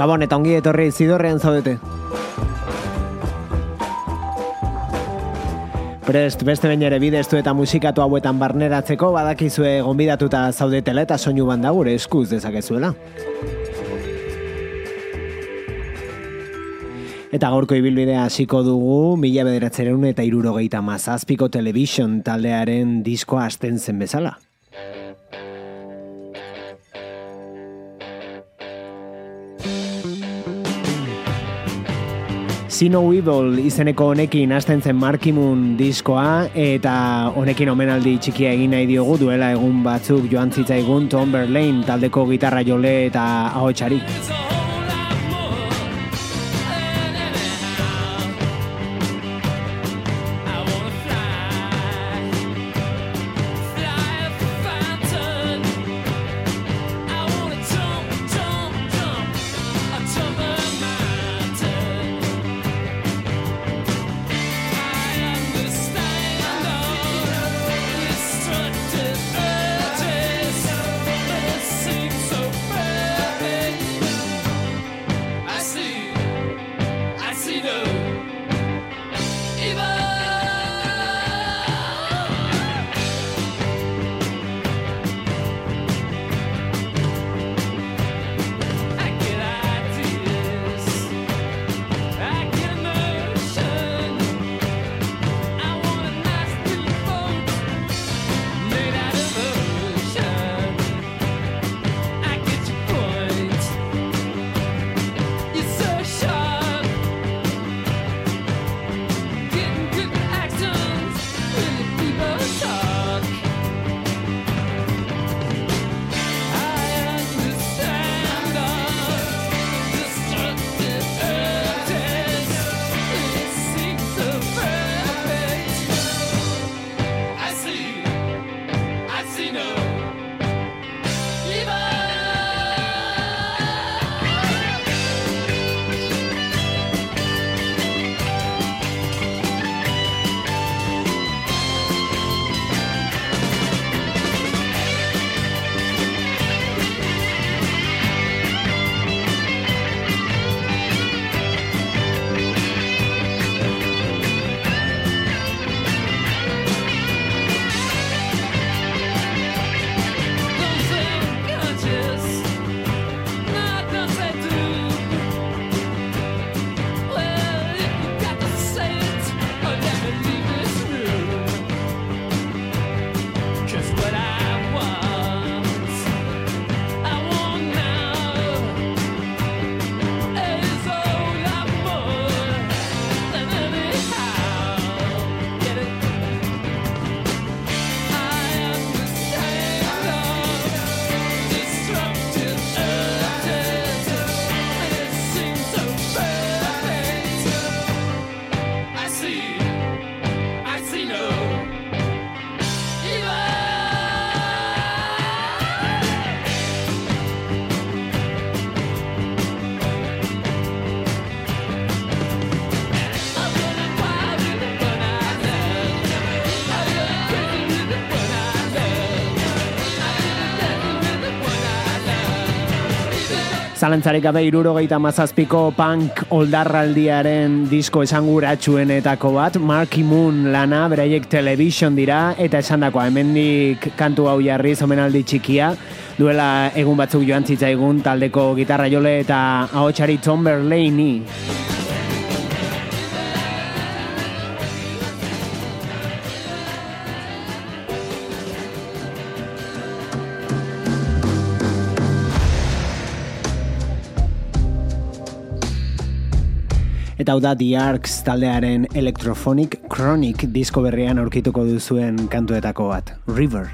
Gabon eta ongi etorri zidorrean zaudete. Prest beste bain ere bideztu eta musikatu hauetan barneratzeko badakizue gonbidatuta zaudetela eta soinu banda gure eskuz dezakezuela. Eta gaurko ibilbidea hasiko dugu, mila bederatzeren eta irurogeita mazazpiko television taldearen diskoa asten zen bezala. Sino Evil izeneko honekin hasten zen Markimun diskoa eta honekin omenaldi txikia egin nahi diogu duela egun batzuk joan zitzaigun Tom Berlain taldeko gitarra jole eta ahotsari. Zalantzarik gabe irurogeita mazazpiko punk oldarraldiaren disko esanguratsuenetako bat, Marky Moon lana, beraiek television dira, eta esan dakoa, hemendik kantu hau jarri zomenaldi txikia, duela egun batzuk joan zitzaigun taldeko gitarra jole eta ahotsari Tom Berlaini. Eta hau da The Arcs taldearen Electrophonic Chronic disko berrian aurkituko duzuen kantuetako bat, River.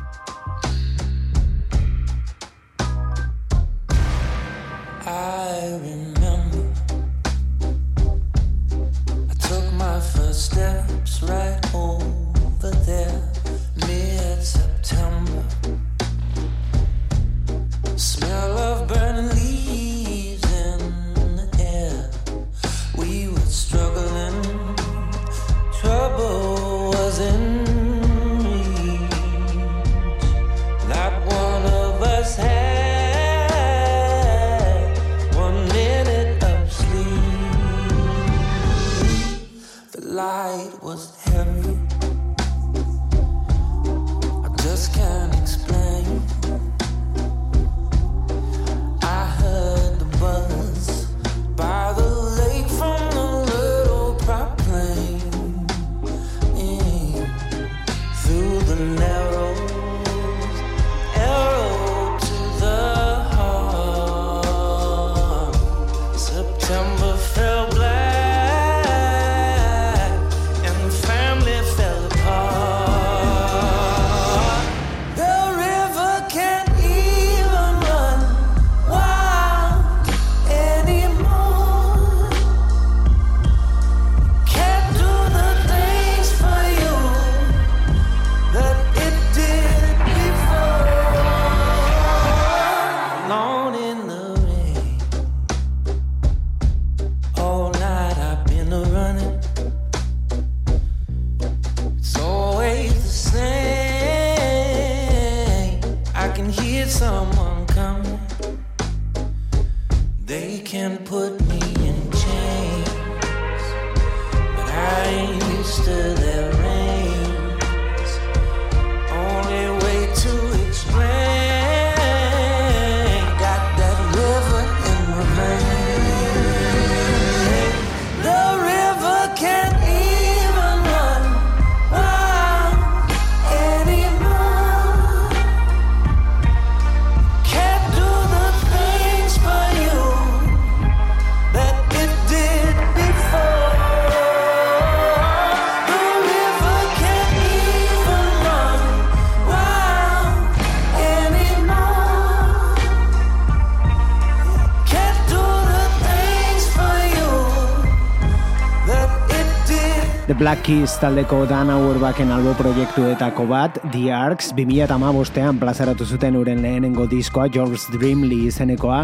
Black Keys taldeko Dan Auerbachen albo proiektuetako bat, The Arcs, 2008an plazaratu zuten uren lehenengo diskoa, George Dreamly izenekoa,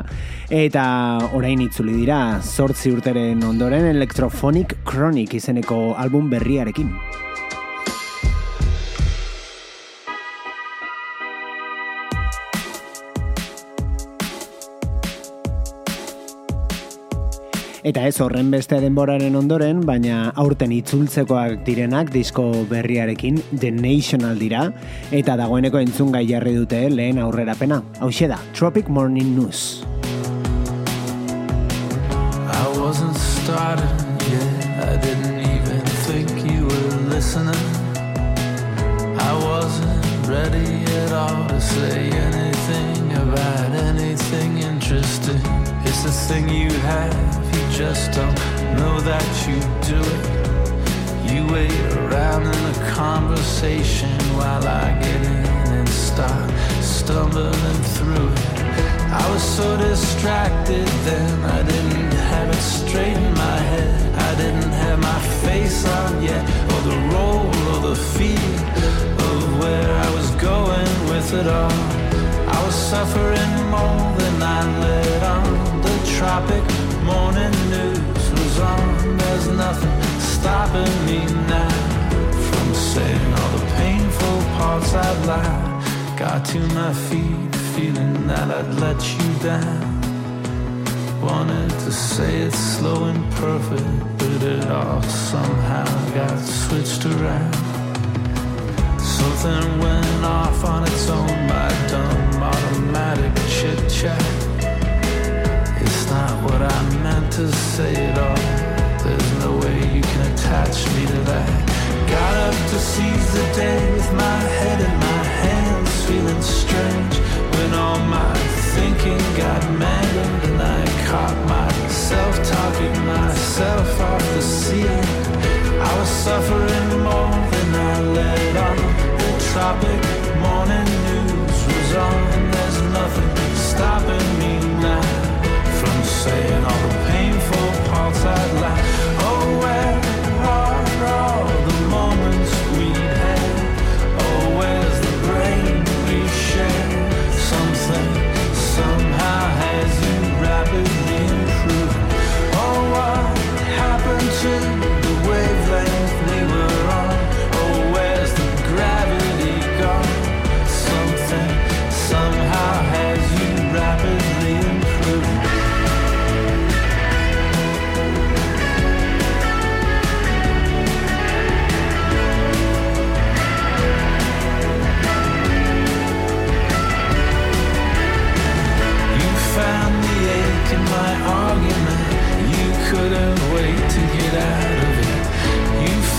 eta orain itzuli dira, sortzi urteren ondoren Electrophonic Chronic izeneko album berriarekin. Eta ez horren beste denboraren ondoren, baina aurten itzultzekoak direnak disko berriarekin The National dira, eta dagoeneko entzun gai jarri dute lehen aurrera pena. Hau da, Tropic Morning News. I wasn't started yet, I didn't even think you were listening. I wasn't ready at all to say anything about anything interesting. It's the thing you have just don't know that you do it. You wait around in the conversation while I get in and start stumbling through it. I was so distracted then, I didn't have it straight in my head. I didn't have my face on yet, or the role or the feel of where I was going with it all. I was suffering more than I let on. The tropic morning news was on. There's nothing stopping me now from saying all the painful parts I'd lied. Got to my feet, feeling that I'd let you down. Wanted to say it slow and perfect, but it all somehow got switched around. Something went off on its own, my dumb automatic chit chat not what I meant to say at all. There's no way you can attach me to that. Got up to seize the day with my head in my hands, feeling strange when all my thinking got mangled and I caught myself talking myself off the it. I was suffering more than I let on. The tropic morning news was on. There's nothing stopping me outside life.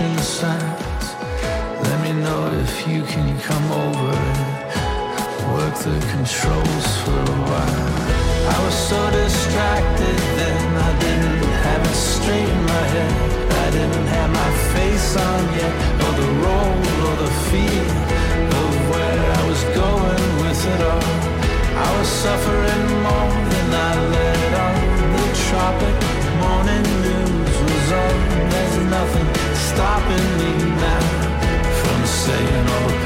Ocean sounds. Let me know if you can come over and work the controls for a while. I was so distracted then, I didn't have it straight in my head. I didn't have my face on yet, or the role, or the feel of where I was going with it all. I was suffering more than I let on. The tropic morning news was on. There's nothing stopping me now from saying all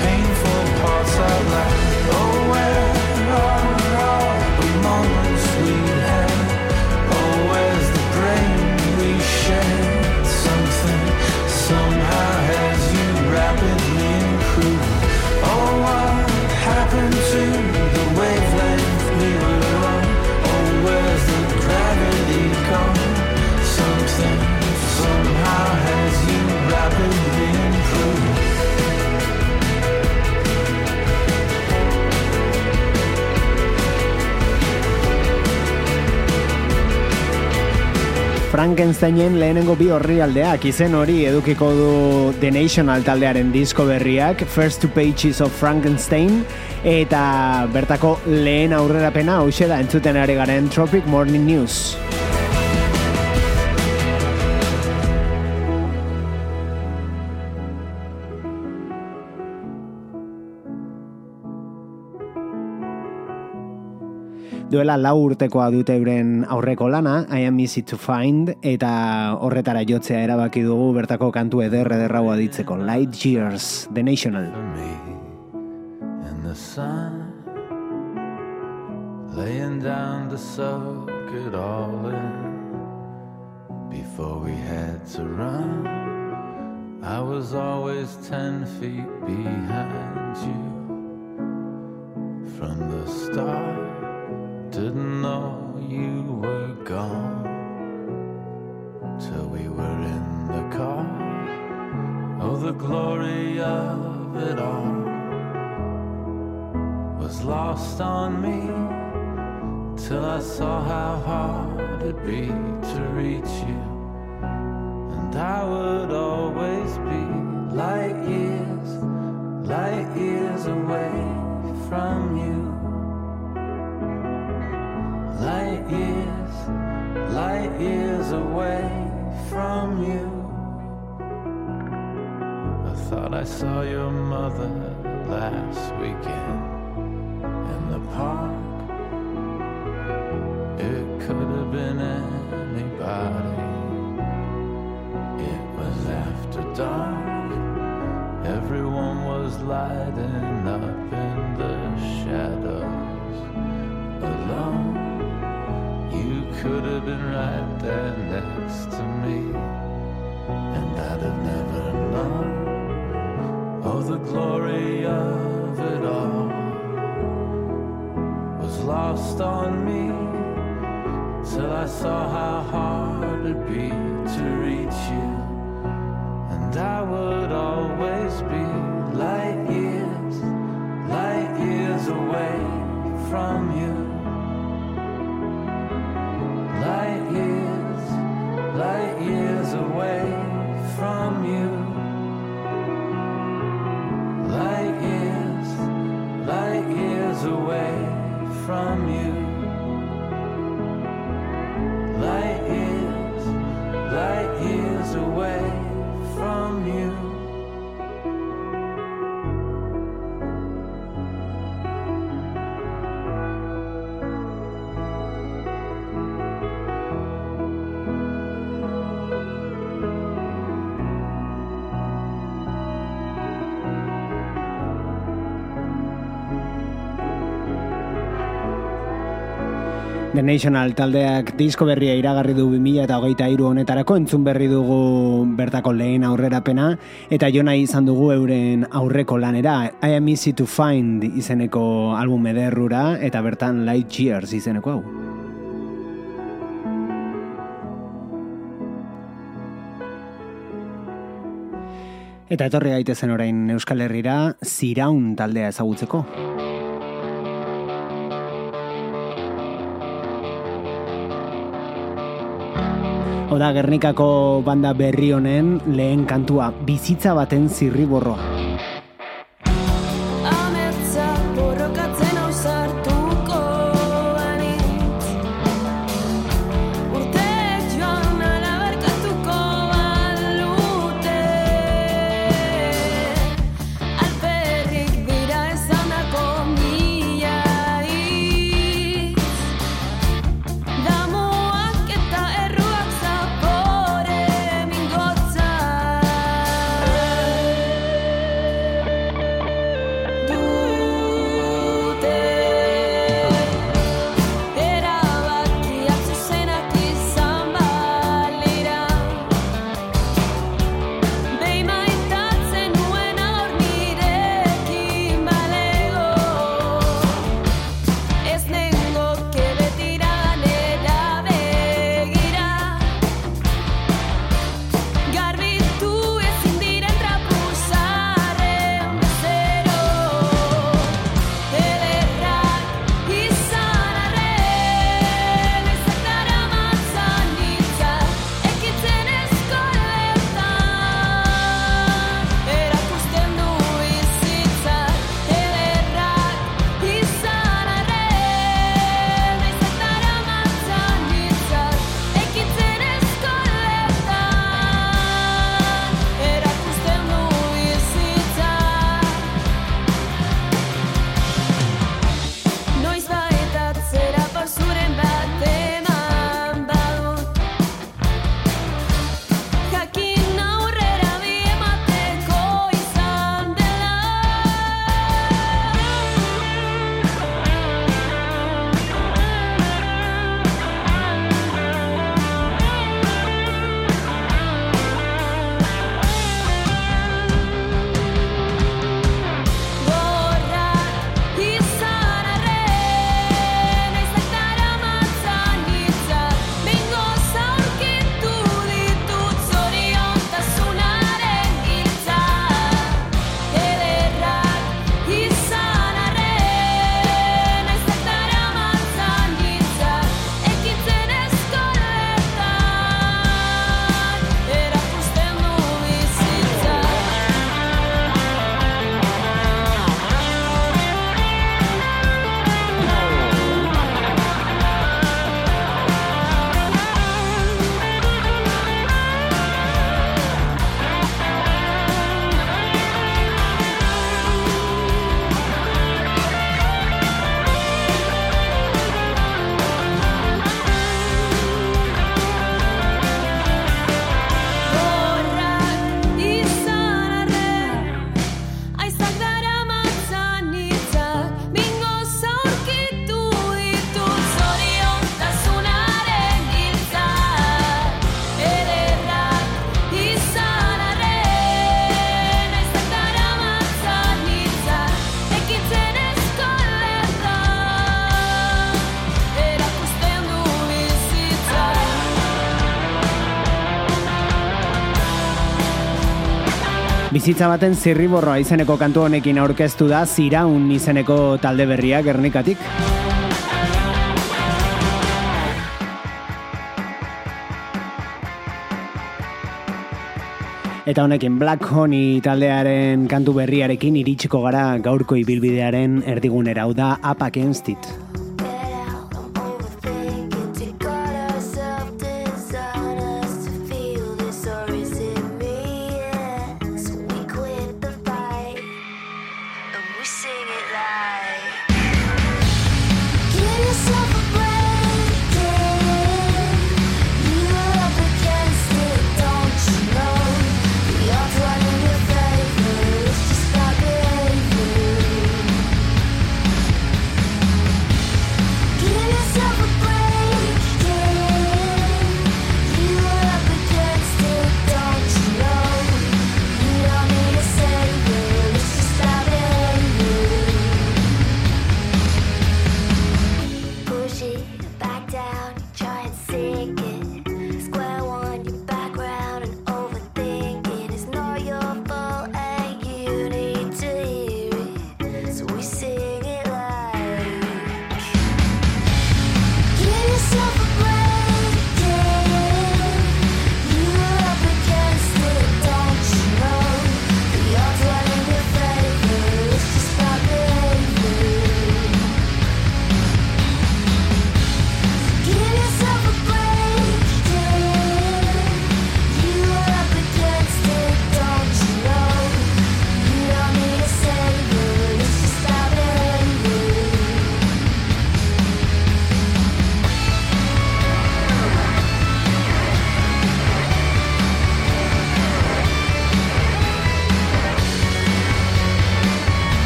Frankensteinen lehenengo bi horri aldeak izen hori edukiko du The National taldearen disko berriak First Two Pages of Frankenstein eta bertako lehen aurrerapena hause da entzuten ari garen Tropic Morning News. Duela lau urtekoa dute euren aurreko lana, I am easy to find, eta horretara jotzea erabaki dugu bertako kantu eder ederrau aditzeko. Light Years, The National. in the sun, laying down to soak it all in. Before we had to run, I was always ten feet behind you. From the start, didn't know you were gone till we were in the car. Oh, the glory of it all was lost on me till I saw how hard it'd be to reach you. And I would always be light years, light years away from you. Light years, light years away from you. I thought I saw your mother last weekend in the park. It could have been anybody. It was after dark. Everyone was lighting up could have been right there next to me, and I'd have never known. Oh, the glory of it all was lost on me till I saw how hard it'd be to reach you. And I would always be light years, light years away from you. from me. The National taldeak disko berria iragarri du 2000 eta hogeita iru honetarako entzun berri dugu bertako lehen aurrerapena eta jona izan dugu euren aurreko lanera I am easy to find izeneko album ederrura eta bertan Light Cheers izeneko hau. Eta etorri gaitezen orain Euskal Herrira Ziraun taldea ezagutzeko. Oda Gernikako banda berri honen lehen kantua bizitza baten zirriborroa. Bizitza baten zirriborroa izeneko kantu honekin aurkeztu da ziraun izeneko talde berria Gernikatik. Eta honekin Black Honey taldearen kantu berriarekin iritsiko gara gaurko ibilbidearen erdigunera, hau da Up Against It.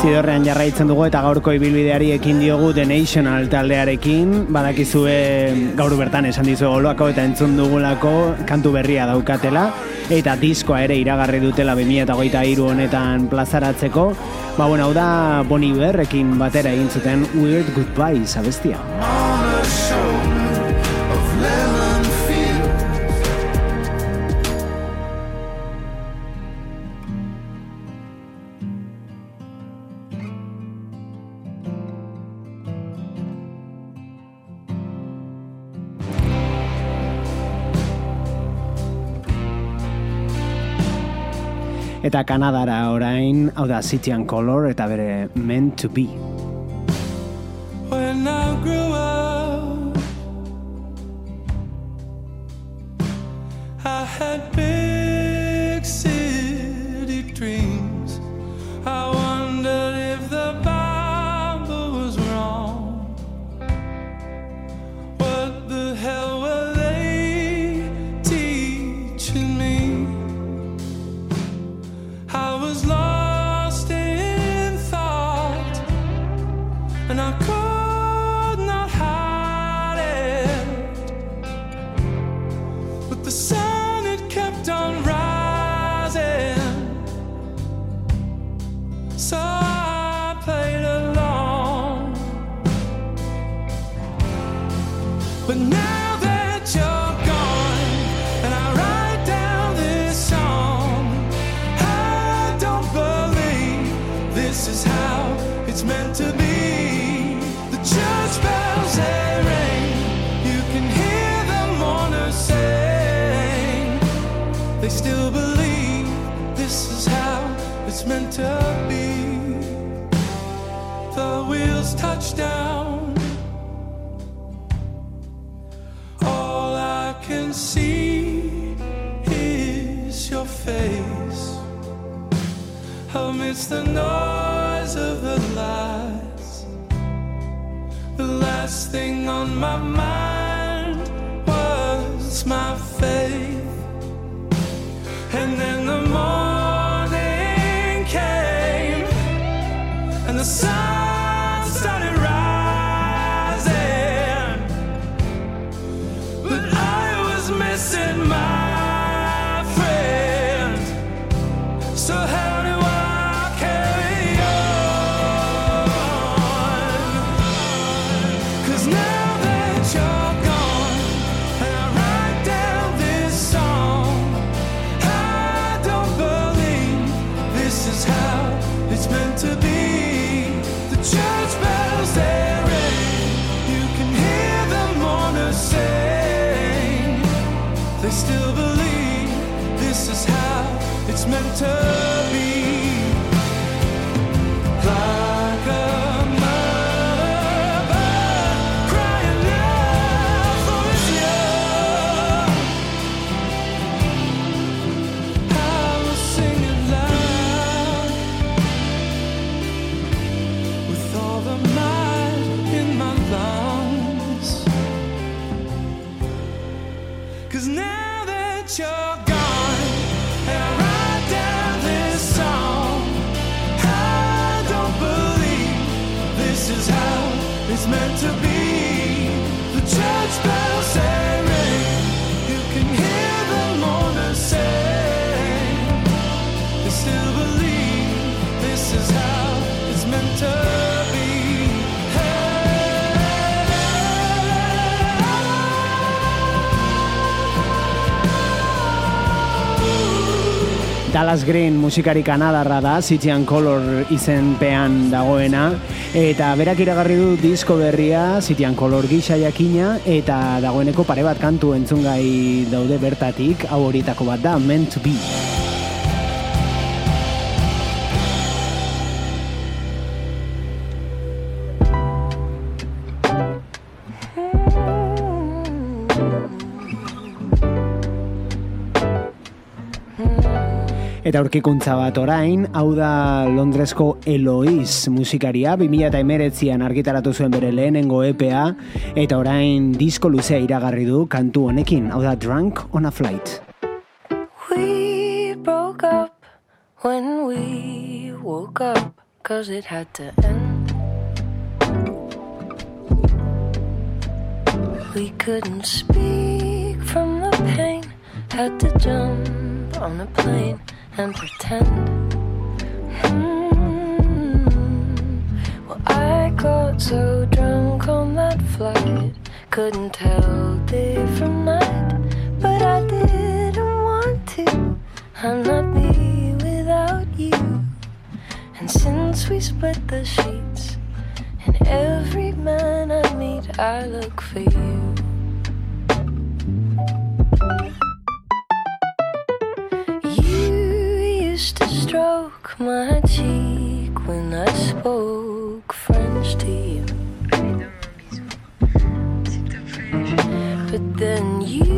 bastidorrean jarraitzen dugu eta gaurko ibilbideari ekin diogu The National taldearekin. Badakizue gaur bertan esan dizu goloako eta entzun dugulako kantu berria daukatela. Eta diskoa ere iragarri dutela 2008 honetan plazaratzeko. Ba bueno, hau da Bon Iberrekin batera egin zuten Weird Goodbye zabestia eta Kanadara orain, hau da City and Color eta bere Meant to Be. When I grew up I had big city dreams I wanted Dallas Green musikari kanadarra da, City and Color izenpean dagoena, eta berak iragarri du disko berria, City and Color gisa jakina, eta dagoeneko pare bat kantu entzungai daude bertatik, hau horietako bat da, Meant to Be. Eta aurkikuntza bat orain, hau da Londresko Eloiz musikaria, 2008an argitaratu zuen bere lehenengo EPA, eta orain disko luzea iragarri du kantu honekin, hau da Drunk on a Flight. We broke up when we woke up, cause it had to end. We couldn't speak from the pain, had to jump on a plane and pretend. Hmm. Well, I got so drunk on that flight, couldn't tell day from night, but I didn't want to. I'm not me without you. And since we split the sheets, and every man I meet, I look for you. Poke French tea. But then you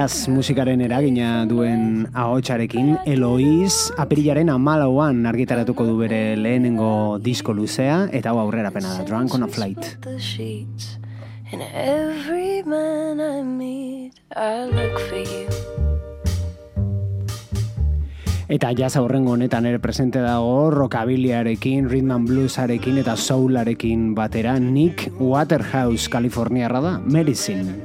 jazz musikaren eragina duen ahotsarekin Eloiz apirilaren amalauan argitaratuko du bere lehenengo disko luzea eta hau aurrera pena da, Drunk on a Flight. And every man I meet, I look for you. Eta jazz aurrengo honetan ere presente dago rockabiliarekin, rhythm and bluesarekin eta soularekin batera Nick Waterhouse, Kaliforniarra da, Medicine.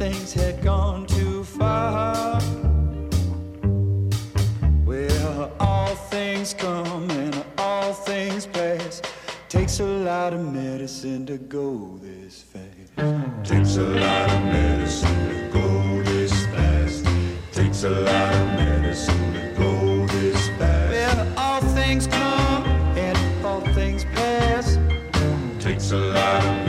Things had gone too far well, all things come and all things pass. Takes a lot of medicine to go this fast. Takes a lot of medicine to go this fast. Takes a lot of medicine to go this fast. Well, all things come and all things pass. Takes a lot of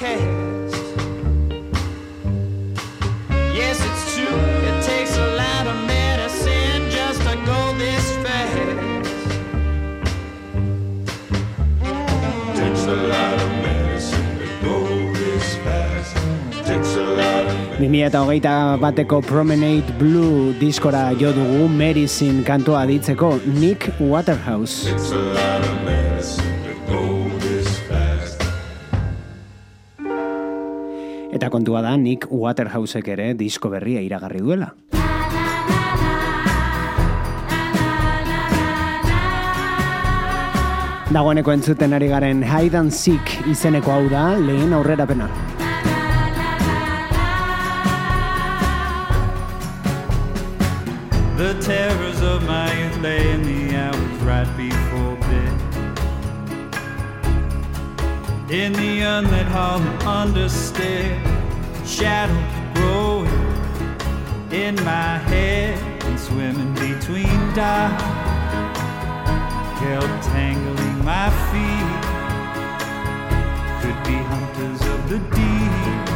broadcast. Yes, it's true, it takes a lot of medicine just to go this fast. Takes a lot of medicine to go this fast. Takes a lot of 2008 bateko Promenade Blue diskora jo dugu Medicine kantua ditzeko Nick Waterhouse. Kontua da Nick Waterhousek ere disko berria iragarri duela. Dagoeneko entzuten ari garen Hide and Seek izeneko hau da lehen aurrerapena. The terrors of my youth lay in the hours right before bed. In the unlit hall of understair, shadows growing in my head and swimming between dots, held tangling my feet. Could be hunters of the deep,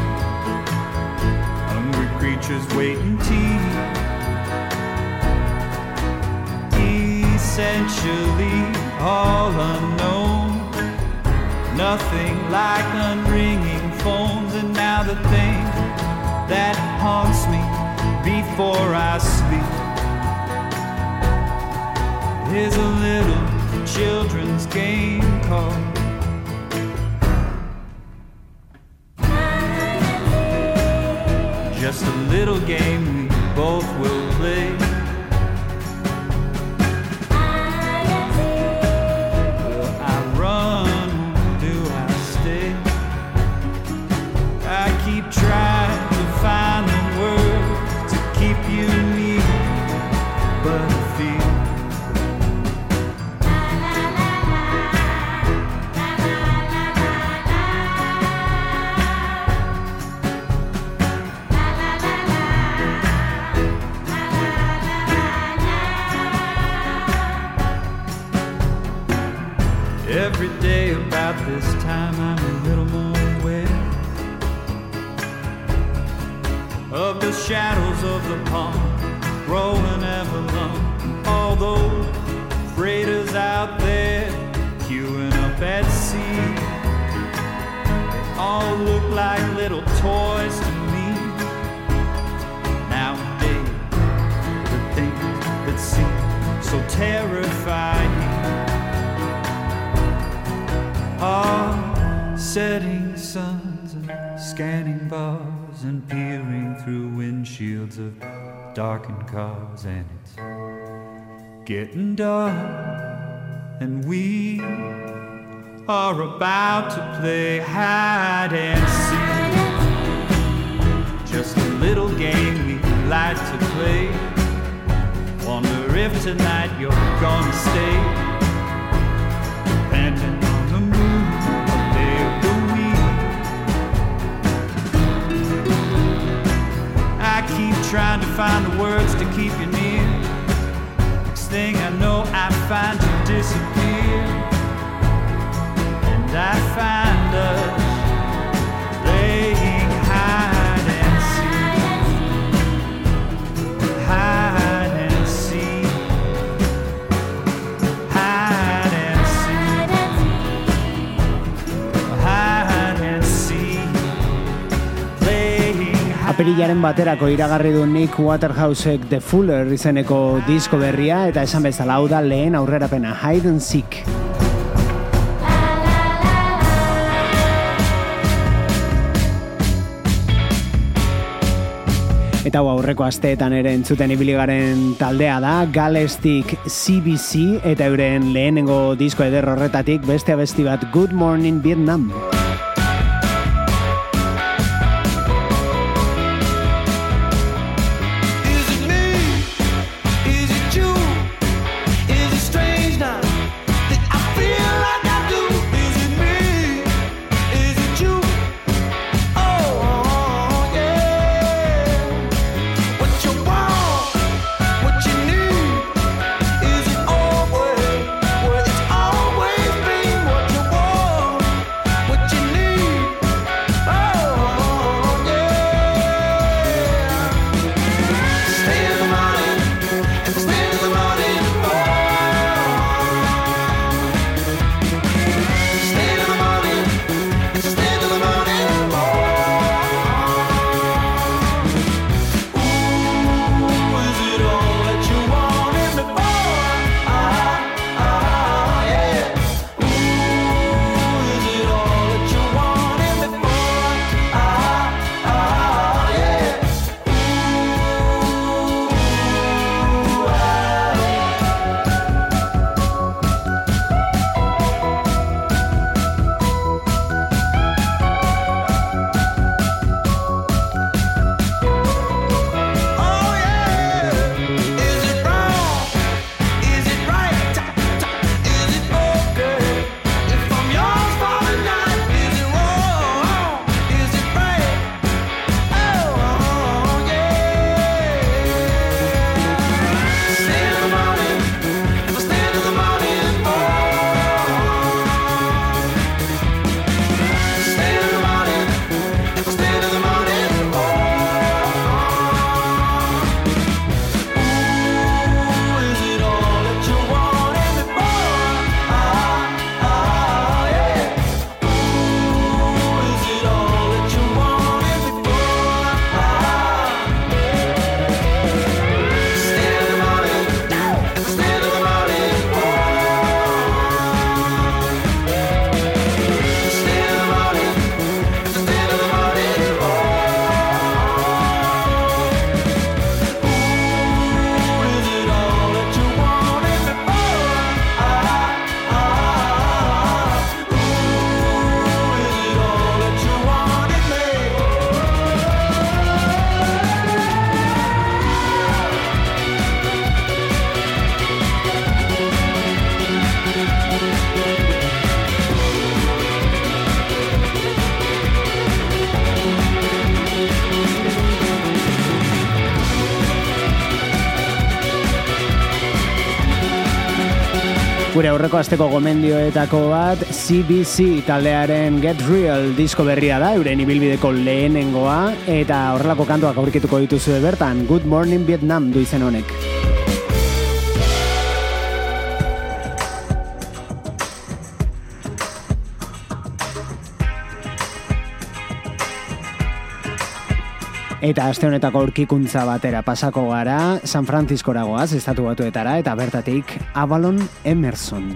hungry creatures waiting teeth. essentially all unknown. Nothing like unringing phones, and now the thing that haunts me before I sleep is a little children's game called. Just a little game and it's getting dark, and we are about to play hide and seek. Just a little game we like to play. Wonder if tonight you're gonna stay. Trying to find the words to keep you near. Next thing I know, I find you disappear. And I find us Apirilaren baterako iragarri du Nick Waterhousek The Fuller izeneko disko berria eta esan bezala hau da lehen aurrerapena Hide and Seek. Eta hau aurreko asteetan ere entzuten ibili garen taldea da, Galestik CBC eta euren lehenengo disko eder horretatik beste abesti bat Good Morning Vietnam. Aurreko asteko gomendioetako bat CBC taldearen Get Real disko berria da, euren ibilbideko lehenengoa, eta horrelako kantuak aurkituko dituzu bertan, Good Morning Vietnam du izen honek. Eta aste honetako aurkikuntza batera pasako gara San Franciscora goaz, estatu batuetara, eta bertatik Avalon Emerson.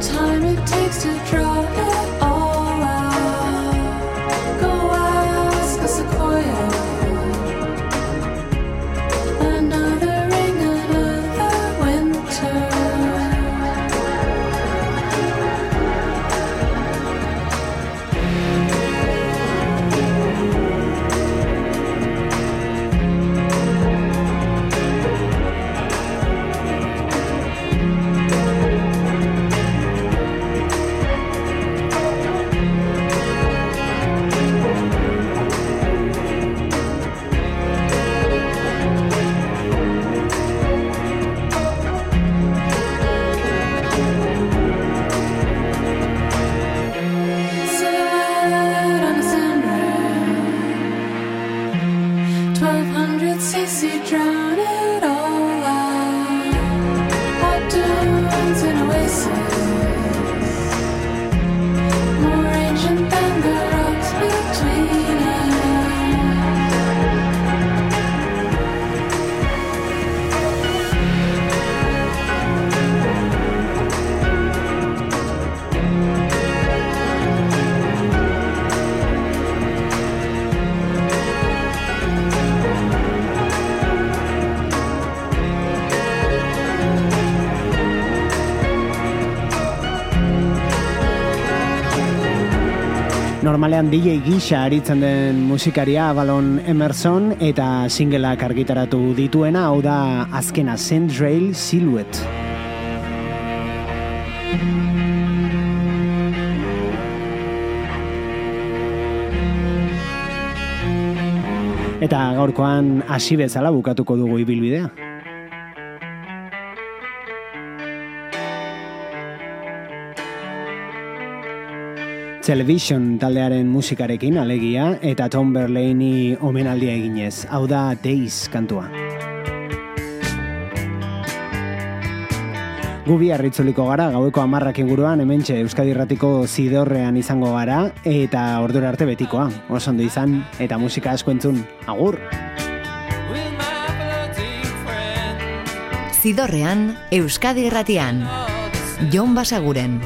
Time it takes to draw it Normalean DJ gisa aritzen den musikaria Avalon Emerson eta singleak argitaratu dituena, hau da azkena Sandrail Silhouette. Eta gaurkoan hasi bezala bukatuko dugu ibilbidea. Television taldearen musikarekin alegia eta Tom Verlaine omenaldia eginez. Hau da Days kantua. Gu bihar itzuliko gara, gaueko amarrak inguruan, hementxe Euskadi Irratiko zidorrean izango gara, eta ordura arte betikoa. Oso ondo izan, eta musika asko entzun. Agur! Zidorrean, Euskadi Irratian. Jon Basaguren.